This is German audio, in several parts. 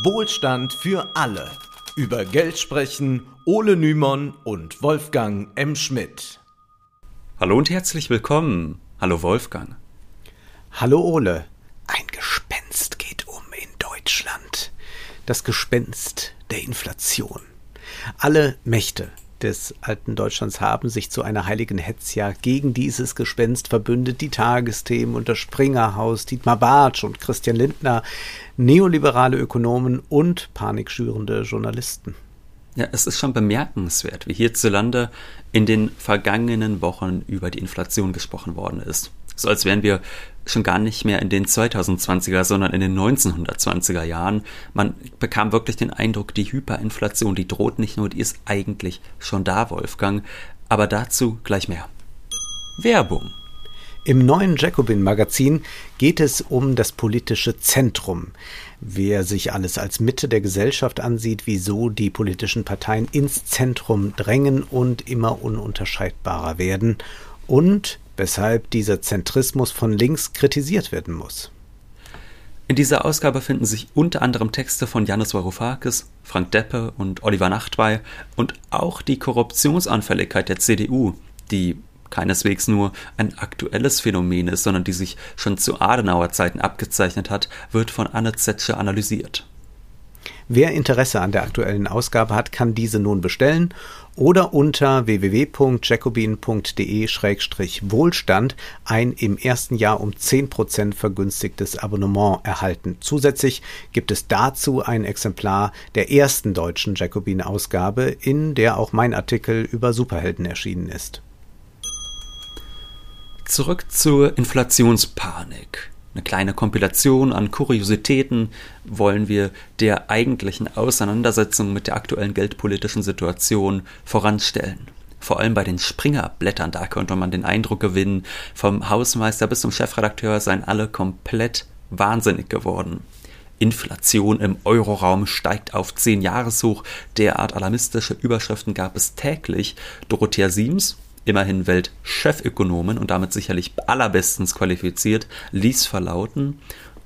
Wohlstand für alle. Über Geld sprechen Ole Nymon und Wolfgang M. Schmidt. Hallo und herzlich willkommen. Hallo Wolfgang. Hallo Ole. Ein Gespenst geht um in Deutschland. Das Gespenst der Inflation. Alle Mächte des alten Deutschlands haben sich zu einer heiligen Hetzjagd gegen dieses Gespenst verbündet. Die Tagesthemen unter Springerhaus, Dietmar Bartsch und Christian Lindner, neoliberale Ökonomen und panikschürende Journalisten. Ja, es ist schon bemerkenswert, wie hierzulande in den vergangenen Wochen über die Inflation gesprochen worden ist. So als wären wir schon gar nicht mehr in den 2020er, sondern in den 1920er Jahren. Man bekam wirklich den Eindruck, die Hyperinflation, die droht nicht nur, die ist eigentlich schon da, Wolfgang. Aber dazu gleich mehr. Werbung. Im neuen Jacobin-Magazin geht es um das politische Zentrum. Wer sich alles als Mitte der Gesellschaft ansieht, wieso die politischen Parteien ins Zentrum drängen und immer ununterscheidbarer werden und weshalb dieser Zentrismus von links kritisiert werden muss. In dieser Ausgabe finden sich unter anderem Texte von Janis Varoufakis, Frank Deppe und Oliver Nachtwey und auch die Korruptionsanfälligkeit der CDU, die keineswegs nur ein aktuelles Phänomen ist, sondern die sich schon zu Adenauer Zeiten abgezeichnet hat, wird von Anne Zetsche analysiert. Wer Interesse an der aktuellen Ausgabe hat, kann diese nun bestellen oder unter www.jacobin.de-wohlstand ein im ersten Jahr um 10% vergünstigtes Abonnement erhalten. Zusätzlich gibt es dazu ein Exemplar der ersten deutschen Jacobin-Ausgabe, in der auch mein Artikel über Superhelden erschienen ist. Zurück zur Inflationspanik eine kleine Kompilation an Kuriositäten wollen wir der eigentlichen Auseinandersetzung mit der aktuellen geldpolitischen Situation voranstellen. Vor allem bei den Springerblättern, da könnte man den Eindruck gewinnen, vom Hausmeister bis zum Chefredakteur seien alle komplett wahnsinnig geworden. Inflation im Euroraum steigt auf 10 Jahreshoch. Derart alarmistische Überschriften gab es täglich. Dorothea Siems, immerhin Weltchefökonomen und damit sicherlich allerbestens qualifiziert, ließ verlauten,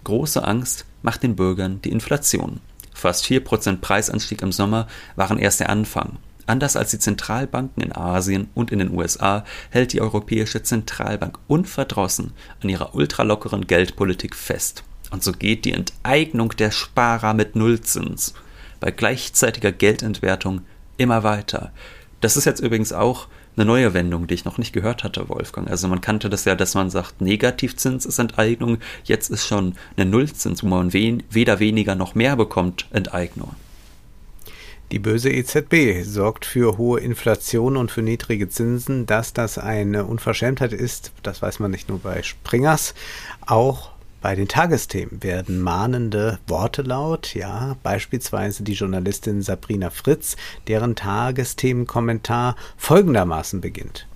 große Angst macht den Bürgern die Inflation. Fast 4% Preisanstieg im Sommer waren erst der Anfang. Anders als die Zentralbanken in Asien und in den USA hält die Europäische Zentralbank unverdrossen an ihrer ultralockeren Geldpolitik fest. Und so geht die Enteignung der Sparer mit Nullzins bei gleichzeitiger Geldentwertung immer weiter. Das ist jetzt übrigens auch eine neue Wendung, die ich noch nicht gehört hatte, Wolfgang. Also man kannte das ja, dass man sagt, Negativzins ist Enteignung, jetzt ist schon eine Nullzins, wo man weder weniger noch mehr bekommt, Enteignung. Die böse EZB sorgt für hohe Inflation und für niedrige Zinsen. Dass das eine Unverschämtheit ist, das weiß man nicht nur bei Springers, auch bei den Tagesthemen werden mahnende Worte laut, ja, beispielsweise die Journalistin Sabrina Fritz, deren Tagesthemenkommentar folgendermaßen beginnt.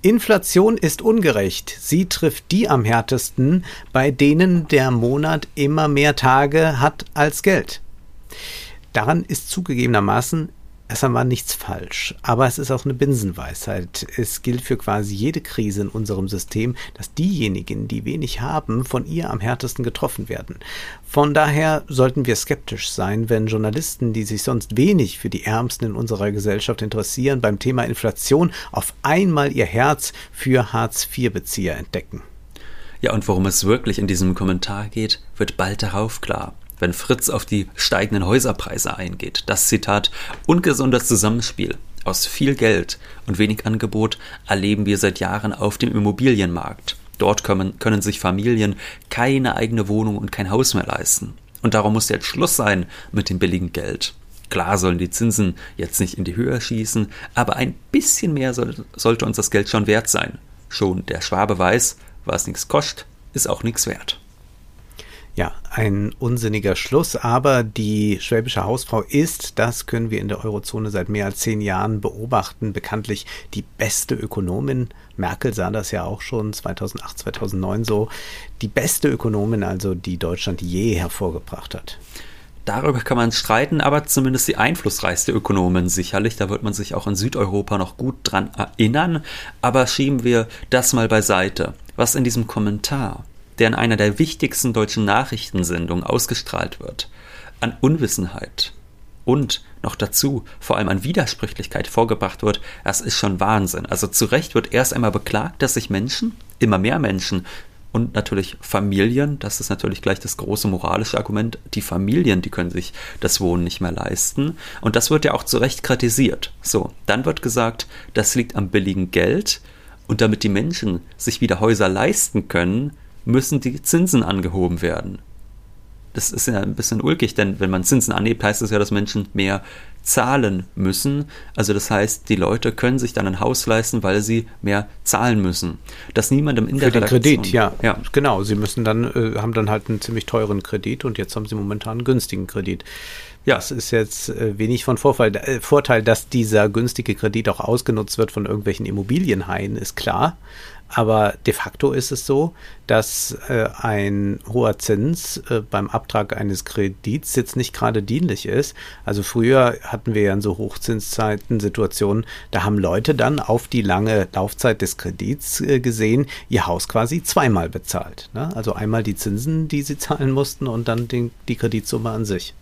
Inflation ist ungerecht. Sie trifft die am härtesten, bei denen der Monat immer mehr Tage hat als Geld. Daran ist zugegebenermaßen erst einmal nichts falsch, aber es ist auch eine Binsenweisheit. Es gilt für quasi jede Krise in unserem System, dass diejenigen, die wenig haben, von ihr am härtesten getroffen werden. Von daher sollten wir skeptisch sein, wenn Journalisten, die sich sonst wenig für die Ärmsten in unserer Gesellschaft interessieren, beim Thema Inflation auf einmal ihr Herz für Hartz-IV-Bezieher entdecken. Ja, und worum es wirklich in diesem Kommentar geht, wird bald darauf klar wenn Fritz auf die steigenden Häuserpreise eingeht. Das Zitat ungesundes Zusammenspiel aus viel Geld und wenig Angebot erleben wir seit Jahren auf dem Immobilienmarkt. Dort können, können sich Familien keine eigene Wohnung und kein Haus mehr leisten. Und darum muss jetzt Schluss sein mit dem billigen Geld. Klar sollen die Zinsen jetzt nicht in die Höhe schießen, aber ein bisschen mehr soll, sollte uns das Geld schon wert sein. Schon der Schwabe weiß, was nichts kostet, ist auch nichts wert. Ja, ein unsinniger Schluss, aber die schwäbische Hausfrau ist, das können wir in der Eurozone seit mehr als zehn Jahren beobachten, bekanntlich die beste Ökonomin. Merkel sah das ja auch schon 2008, 2009 so. Die beste Ökonomin also, die Deutschland je hervorgebracht hat. Darüber kann man streiten, aber zumindest die einflussreichste Ökonomin sicherlich. Da wird man sich auch in Südeuropa noch gut dran erinnern. Aber schieben wir das mal beiseite. Was in diesem Kommentar der in einer der wichtigsten deutschen Nachrichtensendungen ausgestrahlt wird, an Unwissenheit und noch dazu vor allem an Widersprüchlichkeit vorgebracht wird, das ist schon Wahnsinn. Also zu Recht wird erst einmal beklagt, dass sich Menschen, immer mehr Menschen und natürlich Familien, das ist natürlich gleich das große moralische Argument, die Familien, die können sich das Wohnen nicht mehr leisten. Und das wird ja auch zu Recht kritisiert. So, dann wird gesagt, das liegt am billigen Geld und damit die Menschen sich wieder Häuser leisten können, müssen die Zinsen angehoben werden das ist ja ein bisschen ulkig, denn wenn man Zinsen anhebt, heißt es das ja, dass Menschen mehr zahlen müssen. Also das heißt, die Leute können sich dann ein Haus leisten, weil sie mehr zahlen müssen. Dass niemandem in Für der den Kredit, ja. ja. Genau, sie müssen dann, äh, haben dann halt einen ziemlich teuren Kredit und jetzt haben sie momentan einen günstigen Kredit. Ja, es ist jetzt äh, wenig von Vorfall, äh, Vorteil, dass dieser günstige Kredit auch ausgenutzt wird von irgendwelchen Immobilienhaien, ist klar. Aber de facto ist es so, dass äh, ein hoher Zins äh, beim Abtrag eines Kredits jetzt nicht gerade dienlich ist. Also früher hatten wir ja in so Hochzinszeiten Situationen, da haben Leute dann auf die lange Laufzeit des Kredits äh, gesehen, ihr Haus quasi zweimal bezahlt. Ne? Also einmal die Zinsen, die sie zahlen mussten und dann den, die Kreditsumme an sich.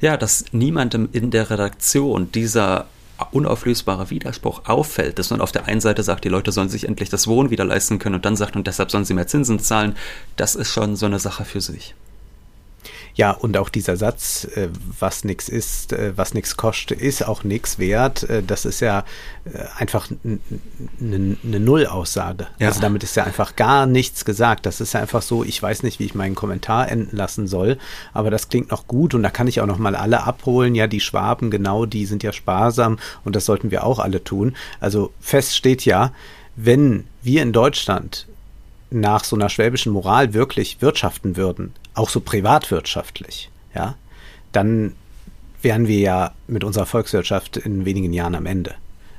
Ja, dass niemandem in der Redaktion dieser unauflösbarer Widerspruch auffällt, dass man auf der einen Seite sagt, die Leute sollen sich endlich das Wohnen wieder leisten können und dann sagt, und deshalb sollen sie mehr Zinsen zahlen, das ist schon so eine Sache für sich. Ja, und auch dieser Satz, äh, was nichts ist, äh, was nichts kostet, ist auch nichts wert, äh, das ist ja einfach eine Nullaussage. Ja. Also damit ist ja einfach gar nichts gesagt. Das ist ja einfach so, ich weiß nicht, wie ich meinen Kommentar enden lassen soll, aber das klingt noch gut und da kann ich auch noch mal alle abholen. Ja, die Schwaben, genau, die sind ja sparsam und das sollten wir auch alle tun. Also fest steht ja, wenn wir in Deutschland nach so einer schwäbischen Moral wirklich wirtschaften würden, auch so privatwirtschaftlich, ja, dann wären wir ja mit unserer Volkswirtschaft in wenigen Jahren am Ende.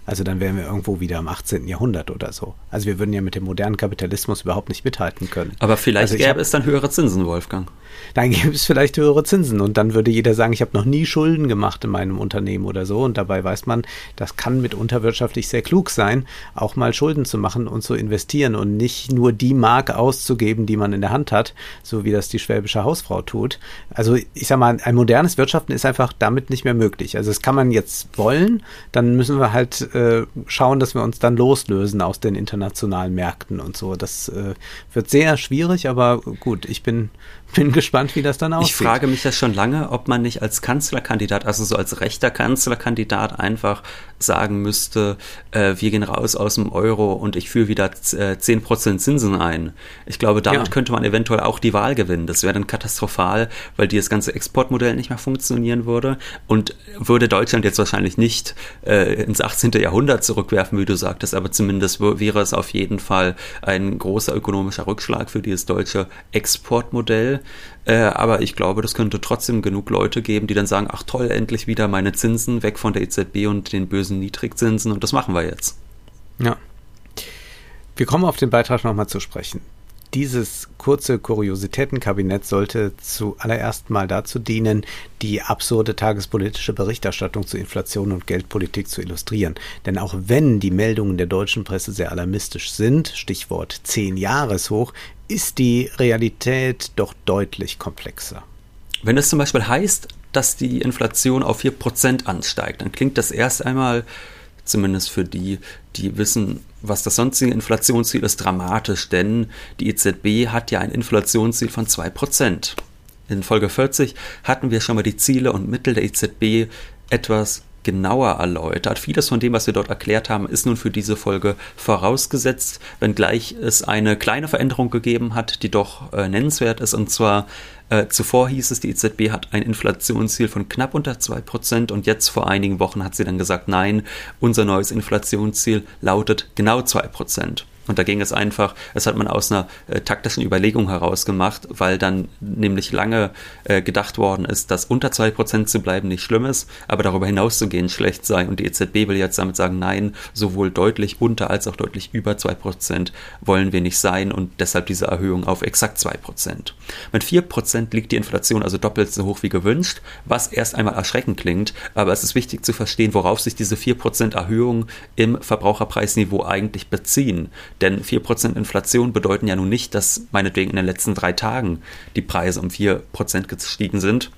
Also dann wären wir irgendwo wieder im 18. Jahrhundert oder so. Also wir würden ja mit dem modernen Kapitalismus überhaupt nicht mithalten können. Aber vielleicht also gäbe es dann höhere Zinsen, Wolfgang dann gibt es vielleicht höhere Zinsen und dann würde jeder sagen, ich habe noch nie Schulden gemacht in meinem Unternehmen oder so und dabei weiß man, das kann mitunter wirtschaftlich sehr klug sein, auch mal Schulden zu machen und zu investieren und nicht nur die Mark auszugeben, die man in der Hand hat, so wie das die schwäbische Hausfrau tut. Also ich sag mal, ein modernes Wirtschaften ist einfach damit nicht mehr möglich. Also das kann man jetzt wollen, dann müssen wir halt äh, schauen, dass wir uns dann loslösen aus den internationalen Märkten und so. Das äh, wird sehr schwierig, aber gut, ich bin bin gespannt, wie das dann aussieht. Ich frage mich ja schon lange, ob man nicht als Kanzlerkandidat, also so als rechter Kanzlerkandidat einfach sagen müsste, äh, wir gehen raus aus dem Euro und ich führe wieder äh, 10% Zinsen ein. Ich glaube, damit ja. könnte man eventuell auch die Wahl gewinnen. Das wäre dann katastrophal, weil dieses ganze Exportmodell nicht mehr funktionieren würde und würde Deutschland jetzt wahrscheinlich nicht äh, ins 18. Jahrhundert zurückwerfen, wie du sagtest, aber zumindest wäre es auf jeden Fall ein großer ökonomischer Rückschlag für dieses deutsche Exportmodell. Äh, aber ich glaube, das könnte trotzdem genug Leute geben, die dann sagen, ach toll, endlich wieder meine Zinsen weg von der EZB und den bösen Niedrigzinsen und das machen wir jetzt. Ja. Wir kommen auf den Beitrag nochmal zu sprechen. Dieses kurze Kuriositätenkabinett sollte zuallererst mal dazu dienen, die absurde tagespolitische Berichterstattung zu Inflation und Geldpolitik zu illustrieren. Denn auch wenn die Meldungen der deutschen Presse sehr alarmistisch sind, Stichwort 10 Jahreshoch, ist die Realität doch deutlich komplexer. Wenn es zum Beispiel heißt, dass die Inflation auf 4% ansteigt, dann klingt das erst einmal, zumindest für die, die wissen, was das sonstige Inflationsziel ist, dramatisch, denn die EZB hat ja ein Inflationsziel von 2%. In Folge 40 hatten wir schon mal die Ziele und Mittel der EZB etwas genauer erläutert. Vieles von dem, was wir dort erklärt haben, ist nun für diese Folge vorausgesetzt, wenngleich es eine kleine Veränderung gegeben hat, die doch äh, nennenswert ist. Und zwar äh, zuvor hieß es, die EZB hat ein Inflationsziel von knapp unter 2% und jetzt vor einigen Wochen hat sie dann gesagt, nein, unser neues Inflationsziel lautet genau 2%. Und da ging es einfach, es hat man aus einer äh, taktischen Überlegung heraus gemacht, weil dann nämlich lange äh, gedacht worden ist, dass unter 2% zu bleiben nicht schlimm ist, aber darüber hinaus zu gehen schlecht sei. Und die EZB will jetzt damit sagen, nein, sowohl deutlich unter als auch deutlich über 2% wollen wir nicht sein und deshalb diese Erhöhung auf exakt 2%. Mit 4% liegt die Inflation also doppelt so hoch wie gewünscht, was erst einmal erschreckend klingt, aber es ist wichtig zu verstehen, worauf sich diese 4% Erhöhung im Verbraucherpreisniveau eigentlich beziehen. Denn 4% Inflation bedeuten ja nun nicht, dass meinetwegen in den letzten drei Tagen die Preise um 4% gestiegen sind.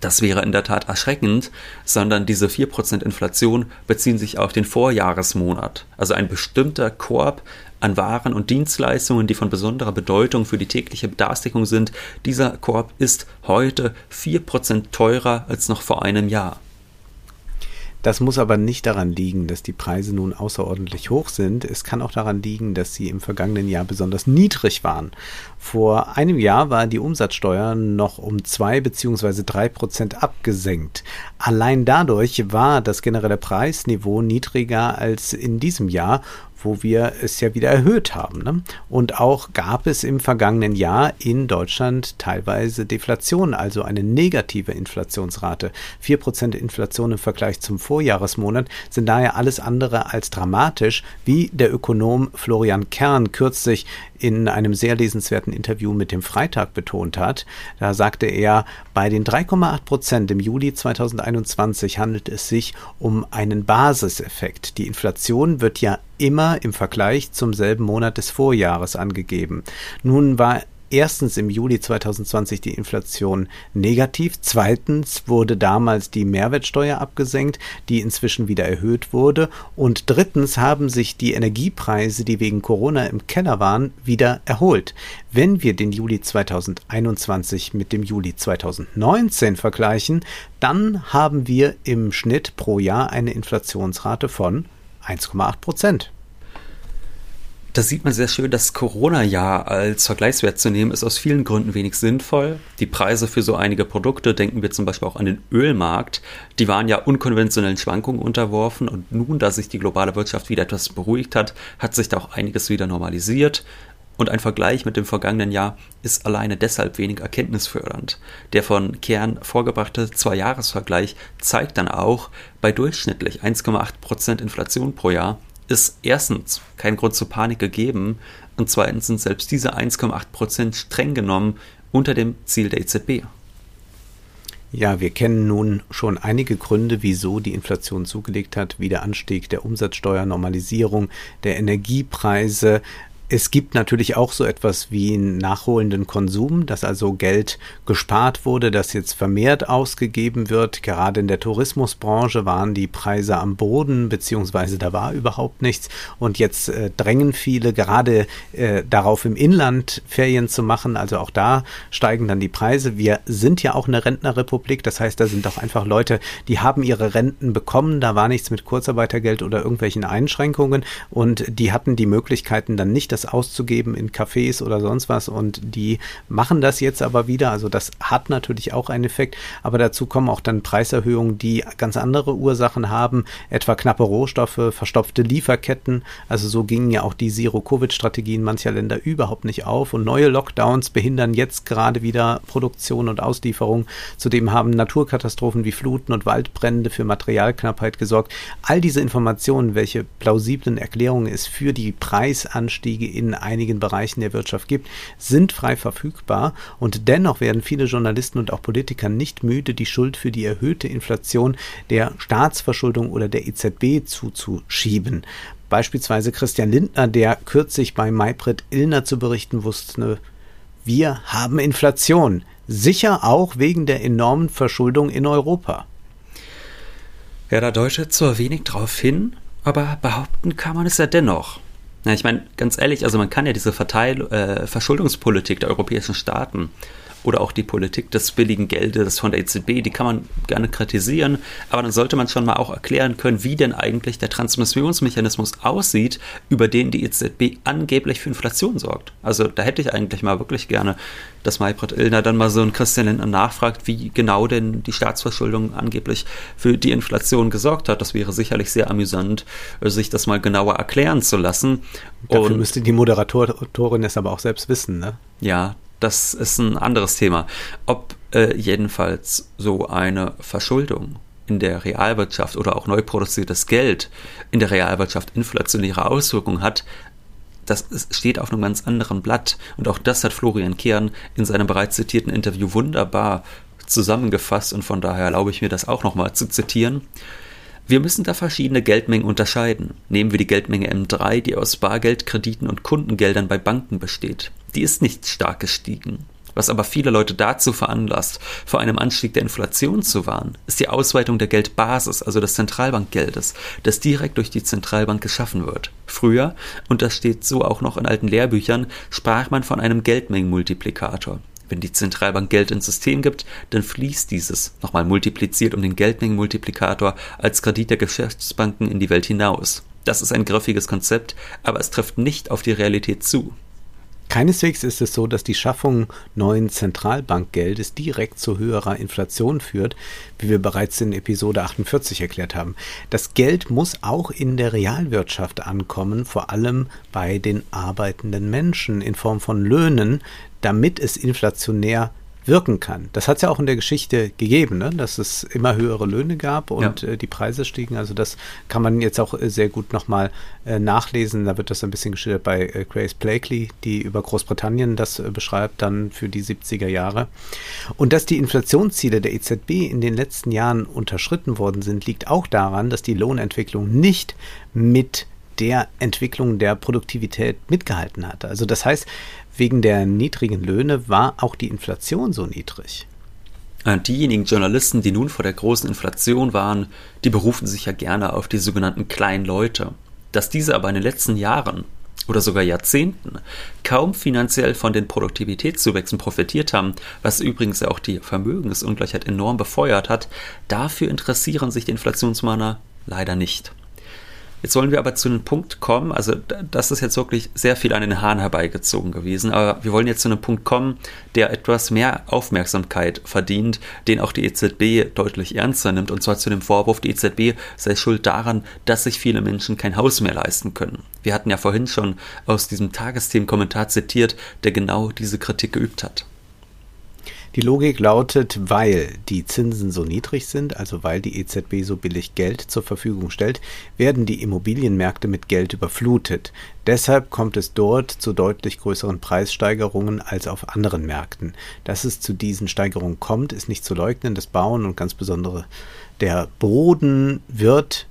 Das wäre in der Tat erschreckend, sondern diese 4% Inflation beziehen sich auf den Vorjahresmonat. Also ein bestimmter Korb an Waren und Dienstleistungen, die von besonderer Bedeutung für die tägliche Bedarfsdeckung sind. Dieser Korb ist heute 4% teurer als noch vor einem Jahr. Das muss aber nicht daran liegen, dass die Preise nun außerordentlich hoch sind. Es kann auch daran liegen, dass sie im vergangenen Jahr besonders niedrig waren. Vor einem Jahr war die Umsatzsteuer noch um zwei beziehungsweise drei Prozent abgesenkt. Allein dadurch war das generelle Preisniveau niedriger als in diesem Jahr wo wir es ja wieder erhöht haben. Ne? Und auch gab es im vergangenen Jahr in Deutschland teilweise Deflation, also eine negative Inflationsrate. 4% Inflation im Vergleich zum Vorjahresmonat sind daher alles andere als dramatisch, wie der Ökonom Florian Kern kürzlich in einem sehr lesenswerten Interview mit dem Freitag betont hat. Da sagte er, bei den 3,8 Prozent im Juli 2021 handelt es sich um einen Basiseffekt. Die Inflation wird ja immer im Vergleich zum selben Monat des Vorjahres angegeben. Nun war erstens im Juli 2020 die Inflation negativ, zweitens wurde damals die Mehrwertsteuer abgesenkt, die inzwischen wieder erhöht wurde und drittens haben sich die Energiepreise, die wegen Corona im Keller waren, wieder erholt. Wenn wir den Juli 2021 mit dem Juli 2019 vergleichen, dann haben wir im Schnitt pro Jahr eine Inflationsrate von 1,8 Prozent. Da sieht man sehr schön, das Corona-Jahr als Vergleichswert zu nehmen, ist aus vielen Gründen wenig sinnvoll. Die Preise für so einige Produkte, denken wir zum Beispiel auch an den Ölmarkt, die waren ja unkonventionellen Schwankungen unterworfen und nun, da sich die globale Wirtschaft wieder etwas beruhigt hat, hat sich da auch einiges wieder normalisiert. Und ein Vergleich mit dem vergangenen Jahr ist alleine deshalb wenig erkenntnisfördernd. Der von Kern vorgebrachte Zwei-Jahres-Vergleich zeigt dann auch, bei durchschnittlich 1,8% Inflation pro Jahr ist erstens kein Grund zur Panik gegeben und zweitens sind selbst diese 1,8% streng genommen unter dem Ziel der EZB. Ja, wir kennen nun schon einige Gründe, wieso die Inflation zugelegt hat, wie der Anstieg der Umsatzsteuer, Normalisierung der Energiepreise, es gibt natürlich auch so etwas wie einen nachholenden Konsum, dass also Geld gespart wurde, das jetzt vermehrt ausgegeben wird. Gerade in der Tourismusbranche waren die Preise am Boden, beziehungsweise da war überhaupt nichts. Und jetzt äh, drängen viele gerade äh, darauf, im Inland Ferien zu machen. Also auch da steigen dann die Preise. Wir sind ja auch eine Rentnerrepublik, das heißt, da sind auch einfach Leute, die haben ihre Renten bekommen. Da war nichts mit Kurzarbeitergeld oder irgendwelchen Einschränkungen und die hatten die Möglichkeiten dann nicht, das auszugeben in Cafés oder sonst was und die machen das jetzt aber wieder. Also das hat natürlich auch einen Effekt, aber dazu kommen auch dann Preiserhöhungen, die ganz andere Ursachen haben, etwa knappe Rohstoffe, verstopfte Lieferketten. Also so gingen ja auch die Zero-Covid-Strategien mancher Länder überhaupt nicht auf und neue Lockdowns behindern jetzt gerade wieder Produktion und Auslieferung. Zudem haben Naturkatastrophen wie Fluten und Waldbrände für Materialknappheit gesorgt. All diese Informationen, welche plausiblen Erklärungen es für die Preisanstiege in einigen Bereichen der Wirtschaft gibt, sind frei verfügbar und dennoch werden viele Journalisten und auch Politiker nicht müde, die Schuld für die erhöhte Inflation der Staatsverschuldung oder der EZB zuzuschieben. Beispielsweise Christian Lindner, der kürzlich bei Maybrit Illner zu berichten wusste, wir haben Inflation, sicher auch wegen der enormen Verschuldung in Europa. Ja, da deutet zwar wenig drauf hin, aber behaupten kann man es ja dennoch. Ja, ich meine, ganz ehrlich, also man kann ja diese Verteil äh, Verschuldungspolitik der europäischen Staaten oder auch die Politik des billigen Geldes von der EZB, die kann man gerne kritisieren, aber dann sollte man schon mal auch erklären können, wie denn eigentlich der Transmissionsmechanismus aussieht, über den die EZB angeblich für Inflation sorgt. Also da hätte ich eigentlich mal wirklich gerne, dass Maybrit Illner dann mal so ein Christian Lindner nachfragt, wie genau denn die Staatsverschuldung angeblich für die Inflation gesorgt hat. Das wäre sicherlich sehr amüsant, sich das mal genauer erklären zu lassen. Dafür Und, müsste die Moderatorin es aber auch selbst wissen, ne? Ja, das ist ein anderes Thema. Ob äh, jedenfalls so eine Verschuldung in der Realwirtschaft oder auch neu produziertes Geld in der Realwirtschaft inflationäre Auswirkungen hat, das steht auf einem ganz anderen Blatt. Und auch das hat Florian Kern in seinem bereits zitierten Interview wunderbar zusammengefasst und von daher erlaube ich mir das auch nochmal zu zitieren. Wir müssen da verschiedene Geldmengen unterscheiden. Nehmen wir die Geldmenge M3, die aus Bargeld, Krediten und Kundengeldern bei Banken besteht. Die ist nicht stark gestiegen. Was aber viele Leute dazu veranlasst, vor einem Anstieg der Inflation zu warnen, ist die Ausweitung der Geldbasis, also des Zentralbankgeldes, das direkt durch die Zentralbank geschaffen wird. Früher, und das steht so auch noch in alten Lehrbüchern, sprach man von einem Geldmengenmultiplikator. Wenn die Zentralbank Geld ins System gibt, dann fließt dieses, nochmal multipliziert um den Geldmengenmultiplikator, als Kredit der Geschäftsbanken in die Welt hinaus. Das ist ein griffiges Konzept, aber es trifft nicht auf die Realität zu. Keineswegs ist es so, dass die Schaffung neuen Zentralbankgeldes direkt zu höherer Inflation führt, wie wir bereits in Episode 48 erklärt haben. Das Geld muss auch in der Realwirtschaft ankommen, vor allem bei den arbeitenden Menschen in Form von Löhnen, damit es inflationär wirken kann. Das hat es ja auch in der Geschichte gegeben, ne? dass es immer höhere Löhne gab und ja. äh, die Preise stiegen. Also das kann man jetzt auch äh, sehr gut nochmal äh, nachlesen. Da wird das ein bisschen geschildert bei äh, Grace Blakely, die über Großbritannien das äh, beschreibt, dann für die 70er Jahre. Und dass die Inflationsziele der EZB in den letzten Jahren unterschritten worden sind, liegt auch daran, dass die Lohnentwicklung nicht mit der Entwicklung der Produktivität mitgehalten hatte. Also das heißt, wegen der niedrigen Löhne war auch die Inflation so niedrig. Äh, diejenigen Journalisten, die nun vor der großen Inflation waren, die berufen sich ja gerne auf die sogenannten kleinen Leute. Dass diese aber in den letzten Jahren oder sogar Jahrzehnten kaum finanziell von den Produktivitätszuwächsen profitiert haben, was übrigens auch die Vermögensungleichheit enorm befeuert hat, dafür interessieren sich die Inflationsmahner leider nicht. Jetzt wollen wir aber zu einem Punkt kommen, also das ist jetzt wirklich sehr viel an den Haaren herbeigezogen gewesen, aber wir wollen jetzt zu einem Punkt kommen, der etwas mehr Aufmerksamkeit verdient, den auch die EZB deutlich ernster nimmt, und zwar zu dem Vorwurf, die EZB sei schuld daran, dass sich viele Menschen kein Haus mehr leisten können. Wir hatten ja vorhin schon aus diesem Tagesthemen-Kommentar zitiert, der genau diese Kritik geübt hat. Die Logik lautet, weil die Zinsen so niedrig sind, also weil die EZB so billig Geld zur Verfügung stellt, werden die Immobilienmärkte mit Geld überflutet. Deshalb kommt es dort zu deutlich größeren Preissteigerungen als auf anderen Märkten. Dass es zu diesen Steigerungen kommt, ist nicht zu leugnen. Das Bauen und ganz besondere der Boden wird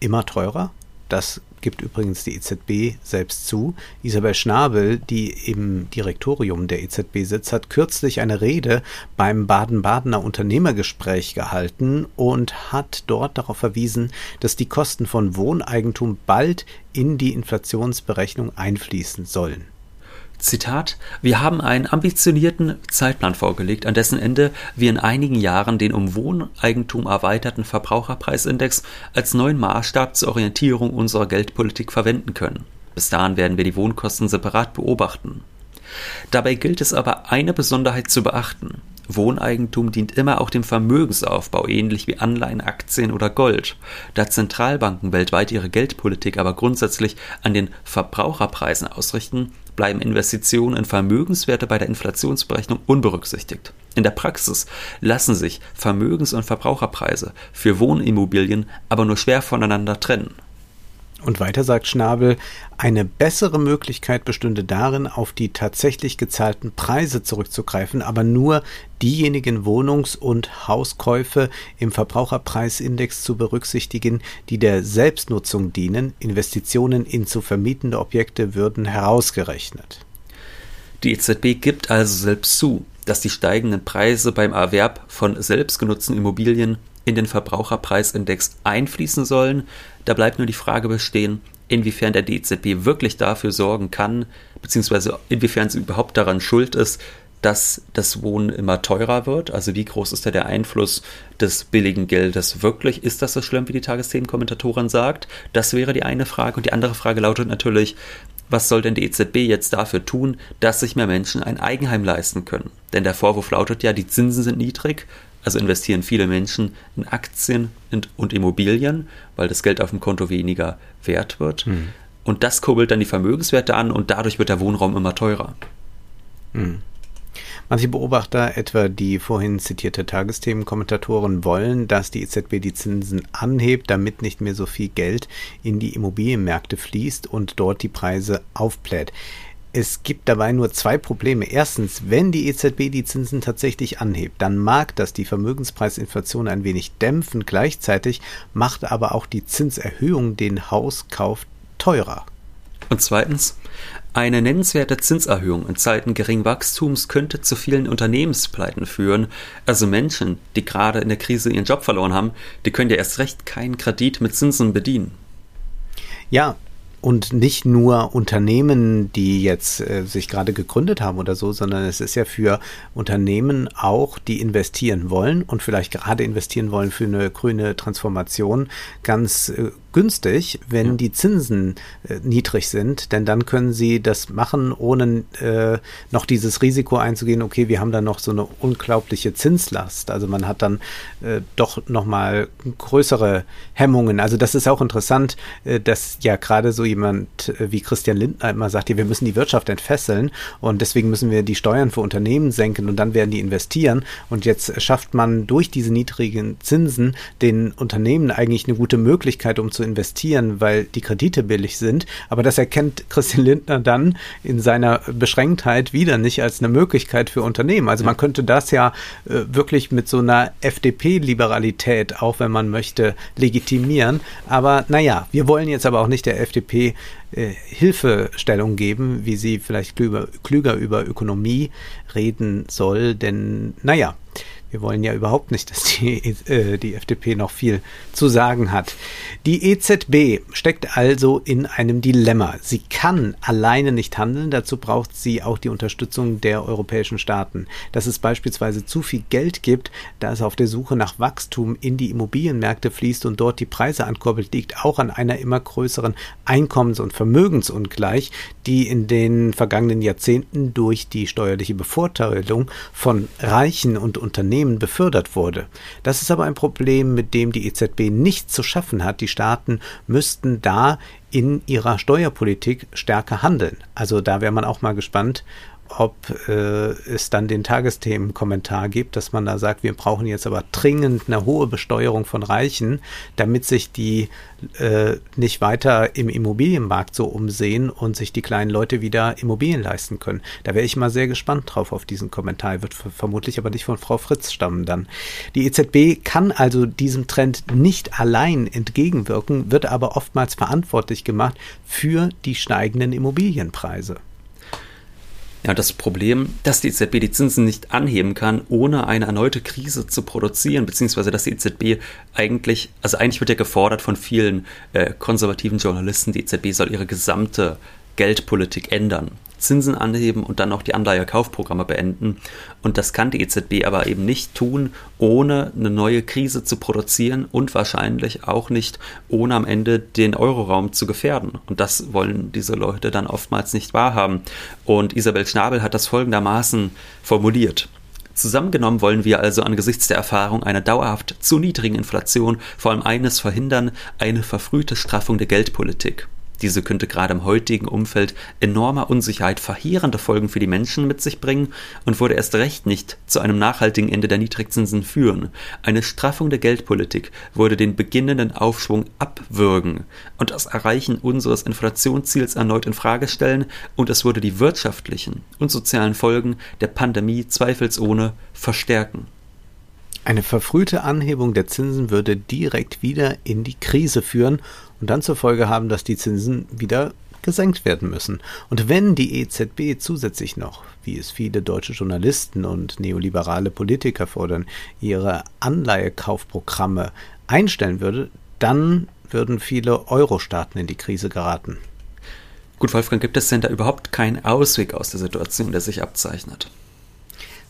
immer teurer. Das gibt übrigens die EZB selbst zu. Isabel Schnabel, die im Direktorium der EZB sitzt, hat kürzlich eine Rede beim Baden-Badener Unternehmergespräch gehalten und hat dort darauf verwiesen, dass die Kosten von Wohneigentum bald in die Inflationsberechnung einfließen sollen. Zitat, wir haben einen ambitionierten Zeitplan vorgelegt, an dessen Ende wir in einigen Jahren den um Wohneigentum erweiterten Verbraucherpreisindex als neuen Maßstab zur Orientierung unserer Geldpolitik verwenden können. Bis dahin werden wir die Wohnkosten separat beobachten. Dabei gilt es aber eine Besonderheit zu beachten. Wohneigentum dient immer auch dem Vermögensaufbau, ähnlich wie Anleihen, Aktien oder Gold. Da Zentralbanken weltweit ihre Geldpolitik aber grundsätzlich an den Verbraucherpreisen ausrichten, bleiben Investitionen in Vermögenswerte bei der Inflationsberechnung unberücksichtigt. In der Praxis lassen sich Vermögens- und Verbraucherpreise für Wohnimmobilien aber nur schwer voneinander trennen. Und weiter sagt Schnabel, eine bessere Möglichkeit bestünde darin, auf die tatsächlich gezahlten Preise zurückzugreifen, aber nur diejenigen Wohnungs- und Hauskäufe im Verbraucherpreisindex zu berücksichtigen, die der Selbstnutzung dienen. Investitionen in zu vermietende Objekte würden herausgerechnet. Die EZB gibt also selbst zu, dass die steigenden Preise beim Erwerb von selbstgenutzten Immobilien in den Verbraucherpreisindex einfließen sollen. Da bleibt nur die Frage bestehen, inwiefern der DZB wirklich dafür sorgen kann, beziehungsweise inwiefern sie überhaupt daran schuld ist, dass das Wohnen immer teurer wird. Also wie groß ist da der Einfluss des billigen Geldes wirklich? Ist das so schlimm, wie die Tagesthemenkommentatorin sagt? Das wäre die eine Frage. Und die andere Frage lautet natürlich, was soll denn die EZB jetzt dafür tun, dass sich mehr Menschen ein Eigenheim leisten können? Denn der Vorwurf lautet ja, die Zinsen sind niedrig, also investieren viele Menschen in Aktien und Immobilien, weil das Geld auf dem Konto weniger wert wird. Hm. Und das kurbelt dann die Vermögenswerte an und dadurch wird der Wohnraum immer teurer. Hm. Manche Beobachter, etwa die vorhin zitierte Tagesthemenkommentatoren, wollen, dass die EZB die Zinsen anhebt, damit nicht mehr so viel Geld in die Immobilienmärkte fließt und dort die Preise aufbläht. Es gibt dabei nur zwei Probleme. Erstens, wenn die EZB die Zinsen tatsächlich anhebt, dann mag das die Vermögenspreisinflation ein wenig dämpfen. Gleichzeitig macht aber auch die Zinserhöhung den Hauskauf teurer. Und zweitens, eine nennenswerte Zinserhöhung in Zeiten geringen Wachstums könnte zu vielen Unternehmenspleiten führen. Also Menschen, die gerade in der Krise ihren Job verloren haben, die können ja erst recht keinen Kredit mit Zinsen bedienen. Ja, und nicht nur Unternehmen, die jetzt äh, sich gerade gegründet haben oder so, sondern es ist ja für Unternehmen auch, die investieren wollen und vielleicht gerade investieren wollen für eine grüne Transformation, ganz äh, günstig, wenn ja. die Zinsen äh, niedrig sind, denn dann können sie das machen, ohne äh, noch dieses Risiko einzugehen, okay, wir haben da noch so eine unglaubliche Zinslast. Also man hat dann äh, doch nochmal größere Hemmungen. Also das ist auch interessant, äh, dass ja gerade so jemand äh, wie Christian Lindner immer sagt, ja, wir müssen die Wirtschaft entfesseln und deswegen müssen wir die Steuern für Unternehmen senken und dann werden die investieren. Und jetzt schafft man durch diese niedrigen Zinsen den Unternehmen eigentlich eine gute Möglichkeit, um zu investieren, weil die Kredite billig sind. Aber das erkennt Christian Lindner dann in seiner Beschränktheit wieder nicht als eine Möglichkeit für Unternehmen. Also man könnte das ja äh, wirklich mit so einer FDP-Liberalität, auch wenn man möchte, legitimieren. Aber naja, wir wollen jetzt aber auch nicht der FDP äh, Hilfestellung geben, wie sie vielleicht klüger, klüger über Ökonomie reden soll. Denn naja, wir wollen ja überhaupt nicht, dass die, äh, die FDP noch viel zu sagen hat. Die EZB steckt also in einem Dilemma. Sie kann alleine nicht handeln, dazu braucht sie auch die Unterstützung der europäischen Staaten. Dass es beispielsweise zu viel Geld gibt, da es auf der Suche nach Wachstum in die Immobilienmärkte fließt und dort die Preise ankurbelt, liegt auch an einer immer größeren Einkommens- und Vermögensungleich, die in den vergangenen Jahrzehnten durch die steuerliche Bevorteilung von Reichen und Unternehmen Unternehmen befördert wurde. Das ist aber ein Problem, mit dem die EZB nichts zu schaffen hat. Die Staaten müssten da in ihrer Steuerpolitik stärker handeln. Also da wäre man auch mal gespannt, ob äh, es dann den Tagesthemen-Kommentar gibt, dass man da sagt, wir brauchen jetzt aber dringend eine hohe Besteuerung von Reichen, damit sich die äh, nicht weiter im Immobilienmarkt so umsehen und sich die kleinen Leute wieder Immobilien leisten können. Da wäre ich mal sehr gespannt drauf auf diesen Kommentar. Wird vermutlich aber nicht von Frau Fritz stammen dann. Die EZB kann also diesem Trend nicht allein entgegenwirken, wird aber oftmals verantwortlich gemacht für die steigenden Immobilienpreise. Ja, das Problem, dass die EZB die Zinsen nicht anheben kann, ohne eine erneute Krise zu produzieren, beziehungsweise dass die EZB eigentlich, also eigentlich wird ja gefordert von vielen äh, konservativen Journalisten, die EZB soll ihre gesamte Geldpolitik ändern. Zinsen anheben und dann noch die Anleihekaufprogramme beenden. Und das kann die EZB aber eben nicht tun, ohne eine neue Krise zu produzieren und wahrscheinlich auch nicht, ohne am Ende den Euroraum zu gefährden. Und das wollen diese Leute dann oftmals nicht wahrhaben. Und Isabel Schnabel hat das folgendermaßen formuliert. Zusammengenommen wollen wir also angesichts der Erfahrung einer dauerhaft zu niedrigen Inflation vor allem eines verhindern, eine verfrühte Straffung der Geldpolitik. Diese könnte gerade im heutigen Umfeld enormer Unsicherheit verheerende Folgen für die Menschen mit sich bringen und würde erst recht nicht zu einem nachhaltigen Ende der Niedrigzinsen führen. Eine Straffung der Geldpolitik würde den beginnenden Aufschwung abwürgen und das Erreichen unseres Inflationsziels erneut in Frage stellen und es würde die wirtschaftlichen und sozialen Folgen der Pandemie zweifelsohne verstärken. Eine verfrühte Anhebung der Zinsen würde direkt wieder in die Krise führen und dann zur Folge haben, dass die Zinsen wieder gesenkt werden müssen. Und wenn die EZB zusätzlich noch, wie es viele deutsche Journalisten und neoliberale Politiker fordern, ihre Anleihekaufprogramme einstellen würde, dann würden viele Euro-Staaten in die Krise geraten. Gut, Wolfgang, gibt es denn da überhaupt keinen Ausweg aus der Situation, der sich abzeichnet?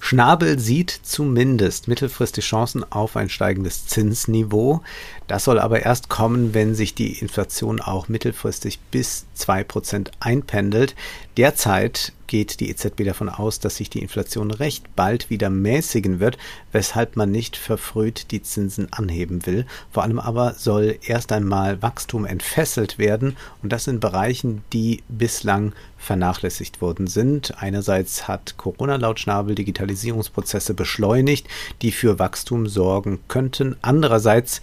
Schnabel sieht zumindest mittelfristig Chancen auf ein steigendes Zinsniveau. Das soll aber erst kommen, wenn sich die Inflation auch mittelfristig bis 2% einpendelt. Derzeit geht die EZB davon aus, dass sich die Inflation recht bald wieder mäßigen wird, weshalb man nicht verfrüht die Zinsen anheben will. Vor allem aber soll erst einmal Wachstum entfesselt werden und das in Bereichen, die bislang vernachlässigt worden sind. Einerseits hat Corona laut Schnabel Digitalisierungsprozesse beschleunigt, die für Wachstum sorgen könnten. Andererseits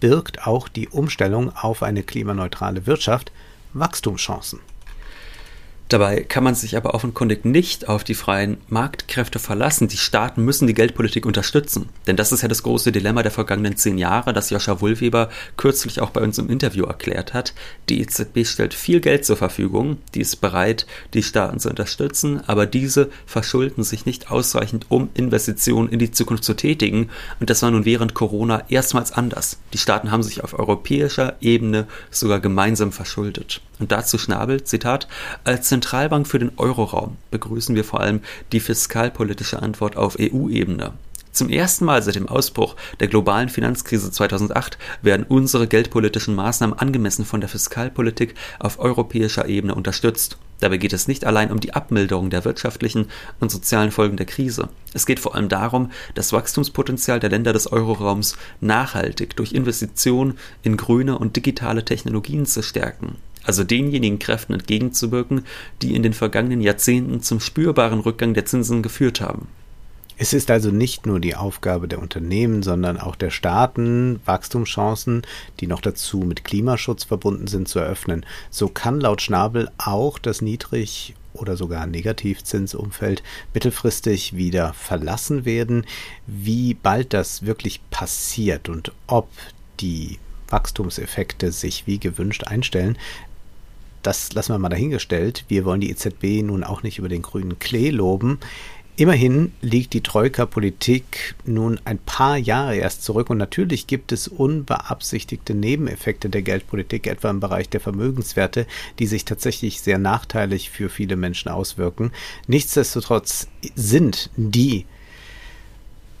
birgt auch die Umstellung auf eine klimaneutrale Wirtschaft Wachstumschancen. Dabei kann man sich aber offenkundig nicht auf die freien Marktkräfte verlassen. Die Staaten müssen die Geldpolitik unterstützen. Denn das ist ja das große Dilemma der vergangenen zehn Jahre, das Joscha Wohlweber kürzlich auch bei uns im Interview erklärt hat. Die EZB stellt viel Geld zur Verfügung, die ist bereit, die Staaten zu unterstützen, aber diese verschulden sich nicht ausreichend, um Investitionen in die Zukunft zu tätigen. Und das war nun während Corona erstmals anders. Die Staaten haben sich auf europäischer Ebene sogar gemeinsam verschuldet. Und dazu Schnabel, Zitat, als Zentralbank für den Euroraum begrüßen wir vor allem die fiskalpolitische Antwort auf EU-Ebene. Zum ersten Mal seit dem Ausbruch der globalen Finanzkrise 2008 werden unsere geldpolitischen Maßnahmen angemessen von der Fiskalpolitik auf europäischer Ebene unterstützt. Dabei geht es nicht allein um die Abmilderung der wirtschaftlichen und sozialen Folgen der Krise. Es geht vor allem darum, das Wachstumspotenzial der Länder des Euroraums nachhaltig durch Investitionen in grüne und digitale Technologien zu stärken also denjenigen Kräften entgegenzuwirken, die in den vergangenen Jahrzehnten zum spürbaren Rückgang der Zinsen geführt haben. Es ist also nicht nur die Aufgabe der Unternehmen, sondern auch der Staaten, Wachstumschancen, die noch dazu mit Klimaschutz verbunden sind, zu eröffnen. So kann laut Schnabel auch das Niedrig- oder sogar Negativzinsumfeld mittelfristig wieder verlassen werden. Wie bald das wirklich passiert und ob die Wachstumseffekte sich wie gewünscht einstellen, das lassen wir mal dahingestellt. Wir wollen die EZB nun auch nicht über den grünen Klee loben. Immerhin liegt die Troika-Politik nun ein paar Jahre erst zurück und natürlich gibt es unbeabsichtigte Nebeneffekte der Geldpolitik, etwa im Bereich der Vermögenswerte, die sich tatsächlich sehr nachteilig für viele Menschen auswirken. Nichtsdestotrotz sind die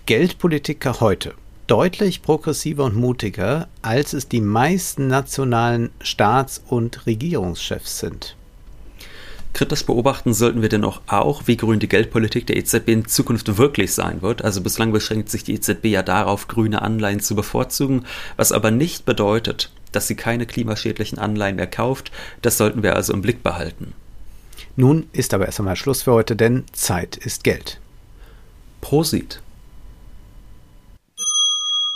Geldpolitiker heute deutlich progressiver und mutiger, als es die meisten nationalen Staats- und Regierungschefs sind. Kritisch beobachten sollten wir dennoch auch, wie grün die Geldpolitik der EZB in Zukunft wirklich sein wird. Also bislang beschränkt sich die EZB ja darauf, grüne Anleihen zu bevorzugen, was aber nicht bedeutet, dass sie keine klimaschädlichen Anleihen mehr kauft. Das sollten wir also im Blick behalten. Nun ist aber erst einmal Schluss für heute, denn Zeit ist Geld. Prosit.